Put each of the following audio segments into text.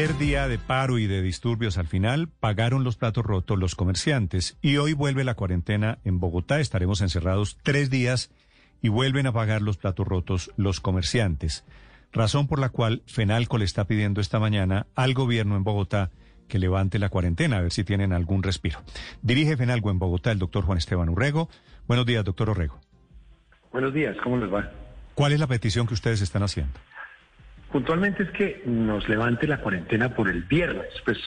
Día de paro y de disturbios al final pagaron los platos rotos los comerciantes y hoy vuelve la cuarentena en Bogotá. Estaremos encerrados tres días y vuelven a pagar los platos rotos los comerciantes. Razón por la cual Fenalco le está pidiendo esta mañana al gobierno en Bogotá que levante la cuarentena, a ver si tienen algún respiro. Dirige Fenalco en Bogotá el doctor Juan Esteban Urrego. Buenos días, doctor Urrego. Buenos días, ¿cómo les va? ¿Cuál es la petición que ustedes están haciendo? Puntualmente es que nos levante la cuarentena por el viernes. Pues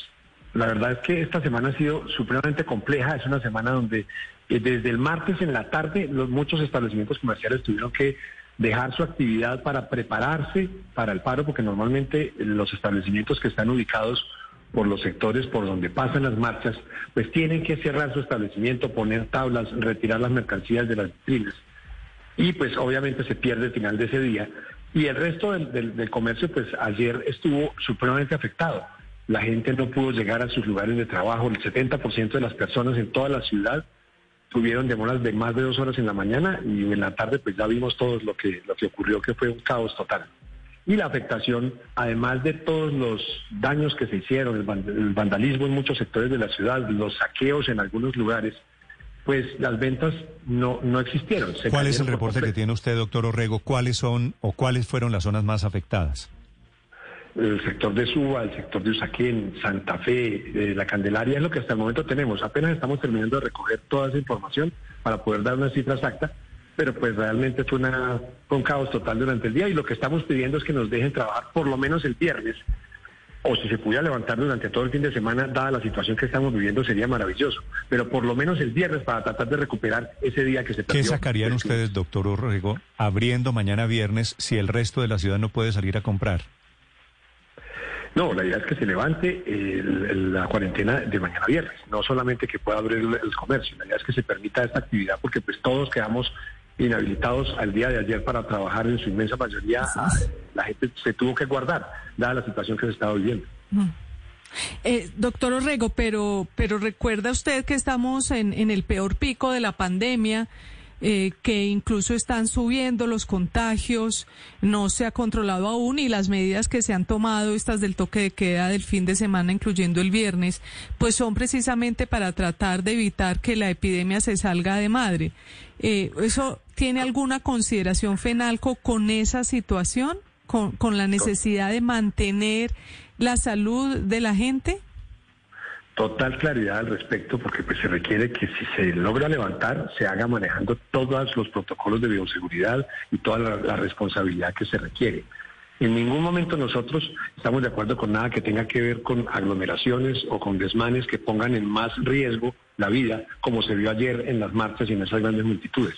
la verdad es que esta semana ha sido supremamente compleja. Es una semana donde eh, desde el martes en la tarde los muchos establecimientos comerciales tuvieron que dejar su actividad para prepararse para el paro, porque normalmente los establecimientos que están ubicados por los sectores por donde pasan las marchas, pues tienen que cerrar su establecimiento, poner tablas, retirar las mercancías de las vitrinas. Y pues obviamente se pierde el final de ese día. Y el resto del, del, comercio, pues ayer estuvo supremamente afectado. La gente no pudo llegar a sus lugares de trabajo. El 70% de las personas en toda la ciudad tuvieron demoras de más de dos horas en la mañana y en la tarde pues ya vimos todos lo que, lo que ocurrió, que fue un caos total y la afectación, además de todos los daños que se hicieron, el vandalismo en muchos sectores de la ciudad, los saqueos en algunos lugares, pues las ventas no, no existieron. ¿Cuál es el reporte que tiene usted, doctor Orrego? ¿Cuáles son o cuáles fueron las zonas más afectadas? El sector de Suba, el sector de Usaquén, Santa Fe, eh, La Candelaria es lo que hasta el momento tenemos. Apenas estamos terminando de recoger toda esa información para poder dar una cifra exacta pero pues realmente fue, una, un caos total durante el día y lo que estamos pidiendo es que nos dejen trabajar por lo menos el viernes o si se pudiera levantar durante todo el fin de semana, dada la situación que estamos viviendo, sería maravilloso. Pero por lo menos el viernes para tratar de recuperar ese día que se perdió. ¿Qué sacarían ustedes, doctor Orrego, abriendo mañana viernes si el resto de la ciudad no puede salir a comprar? No, la idea es que se levante la cuarentena de mañana viernes, no solamente que pueda abrir el, el, comercio, la idea es que se permita esta actividad porque pues todos quedamos inhabilitados al día de ayer para trabajar en su inmensa mayoría, la gente se tuvo que guardar, dada la situación que se estaba viviendo. Mm. Eh, doctor Orrego, pero, pero recuerda usted que estamos en, en el peor pico de la pandemia, eh, que incluso están subiendo los contagios, no se ha controlado aún y las medidas que se han tomado, estas del toque de queda del fin de semana, incluyendo el viernes, pues son precisamente para tratar de evitar que la epidemia se salga de madre. Eh, ¿Eso tiene alguna consideración FENALCO con esa situación, con, con la necesidad de mantener la salud de la gente? Total claridad al respecto porque pues se requiere que si se logra levantar se haga manejando todos los protocolos de bioseguridad y toda la, la, responsabilidad que se requiere. En ningún momento nosotros estamos de acuerdo con nada que tenga que ver con aglomeraciones o con desmanes que pongan en más riesgo la vida, como se vio ayer en las marchas y en esas grandes multitudes.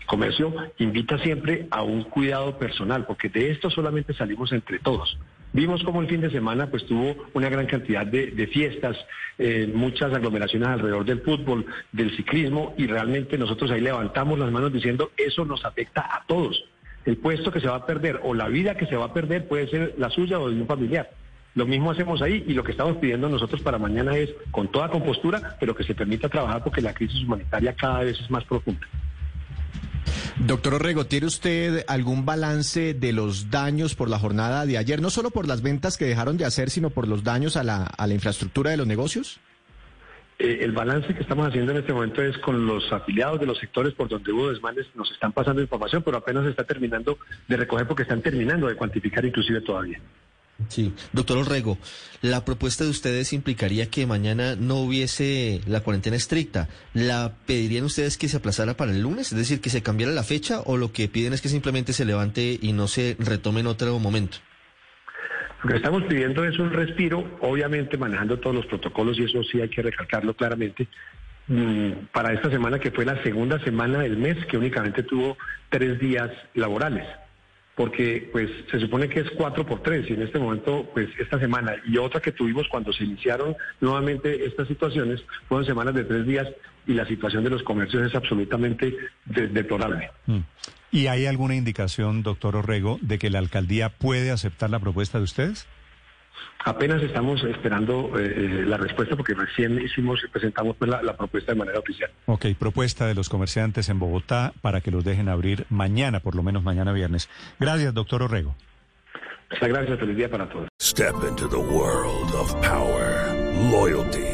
El comercio invita siempre a un cuidado personal, porque de esto solamente salimos entre todos. Vimos como el fin de semana pues tuvo una gran cantidad de, fiestas, eh, muchas aglomeraciones alrededor del fútbol, del ciclismo, y realmente nosotros ahí levantamos las manos diciendo eso nos afecta a todos. El puesto que se va a perder o la vida que se va a perder puede ser la suya o de un familiar. Lo mismo hacemos ahí y lo que estamos pidiendo nosotros para mañana es con toda compostura, pero que se permita trabajar porque la crisis humanitaria cada vez es más profunda. Doctor Orrego, ¿tiene usted algún balance de los daños por la jornada de ayer? No solo por las ventas que dejaron de hacer, sino por los daños a la, a la infraestructura de los negocios. Eh, el balance que estamos haciendo en este momento es con los afiliados de los sectores por donde hubo desmanes, nos están pasando información, pero apenas se está terminando de recoger porque están terminando de cuantificar inclusive todavía. Sí, doctor Orrego, la propuesta de ustedes implicaría que mañana no hubiese la cuarentena estricta. ¿La pedirían ustedes que se aplazara para el lunes? Es decir, que se cambiara la fecha o lo que piden es que simplemente se levante y no se retome en otro momento? Lo que estamos pidiendo es un respiro, obviamente manejando todos los protocolos y eso sí hay que recalcarlo claramente, mm, para esta semana que fue la segunda semana del mes que únicamente tuvo tres días laborales. Porque pues se supone que es cuatro por tres y en este momento pues esta semana y otra que tuvimos cuando se iniciaron nuevamente estas situaciones fueron semanas de tres días y la situación de los comercios es absolutamente deplorable. Mm. ¿Y hay alguna indicación, doctor Orrego, de que la alcaldía puede aceptar la propuesta de ustedes? Apenas estamos esperando eh, eh, la respuesta porque recién hicimos presentamos pues, la, propuesta de manera oficial. Ok, propuesta de los comerciantes en Bogotá para que los dejen abrir mañana, por lo menos mañana viernes. Gracias, doctor Orrego. Muchas gracias, feliz día para todos. Step into the world of power, loyalty